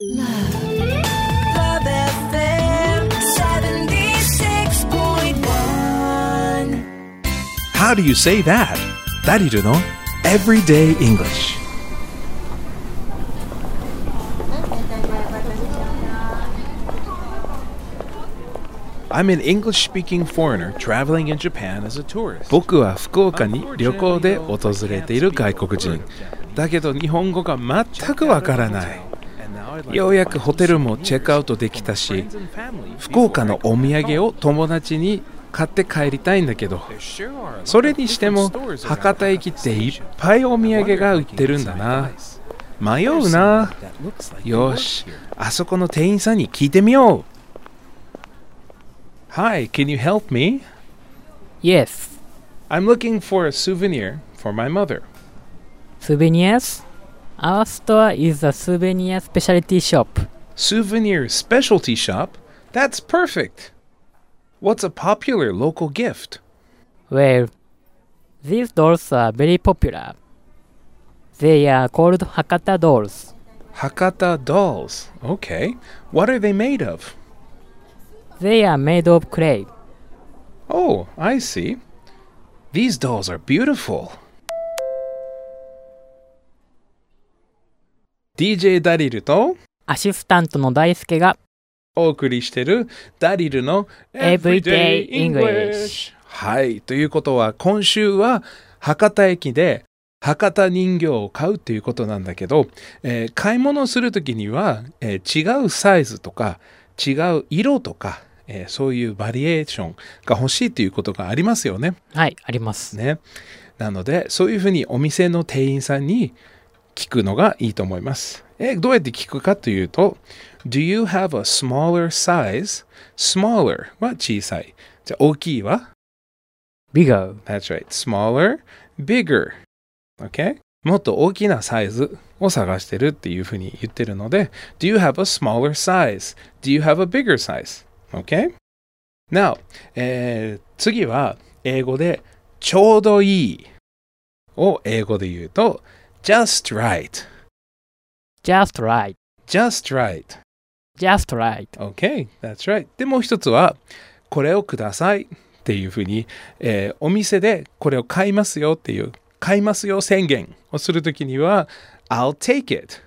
Love FM 76.1. How do you say that? ダリルの Everyday English I'm an English speaking foreigner traveling in Japan as a tourist. 僕は福岡に旅行で訪れている外国人。だけど日本語が全くわからない。ようやくホテルもチェックアウトできたし、福岡のお土産を友達に買って帰りたいんだけど、それにしても博多駅っていっぱいお土産が売ってるんだな。迷うな。よし、あそこの店員さんに聞いてみよう。Hi, can you help me? Yes. I'm looking for a souvenir for my mother. Souvenirs? Our store is a souvenir specialty shop. Souvenir specialty shop? That's perfect. What's a popular local gift? Well, these dolls are very popular. They are called Hakata dolls. Hakata dolls. Okay. What are they made of? They are made of clay. Oh, I see. These dolls are beautiful. DJ ダリルとアシスタントの大輔がお送りしてるダリルの Everyday English はい。ということは今週は博多駅で博多人形を買うっていうことなんだけど、えー買い物をするときには、えー違うサイズとか違う色とか、えーそういうバリエーションが欲しいということがありますよね。はい、あります。ね。なので、そういうふうにお店の店員さんに聞くのがいいと思います。え、どうやって聞くかというと、Do you have a smaller size? Smaller は小さい。じゃあ大きいは Bigger. That's right. Smaller, bigger. Okay? もっと大きなサイズを探してるっていうふうに言ってるので、Do you have a smaller size? Do you have a bigger size? Okay? Now, えー次は英語でちょうどいいを英語で言うと just right. Just right. just right. Just right. Okay, that's right. でもう一つは、これをくださいっていうふうに、えーお店でこれを買いますよっていう、買いますよ宣言をするときには、I'll take it.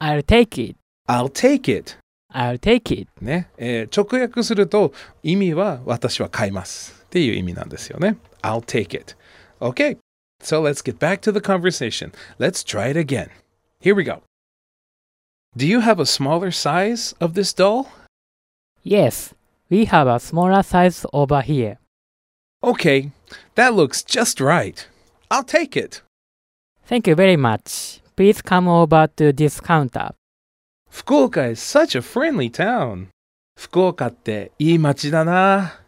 I'll take it. I'll take it. I'll take it. ね、えー直訳すると意味は私は買いますっていう意味なんですよね。I'll take it. Okay, so let's get back to the conversation. Let's try it again. Here we go. Do you have a smaller size of this doll? Yes. We have a smaller size over here. Okay, that looks just right. I'll take it. Thank you very much. Please come over to this counter. Fukuoka is such a friendly town. 福岡っていい街だな。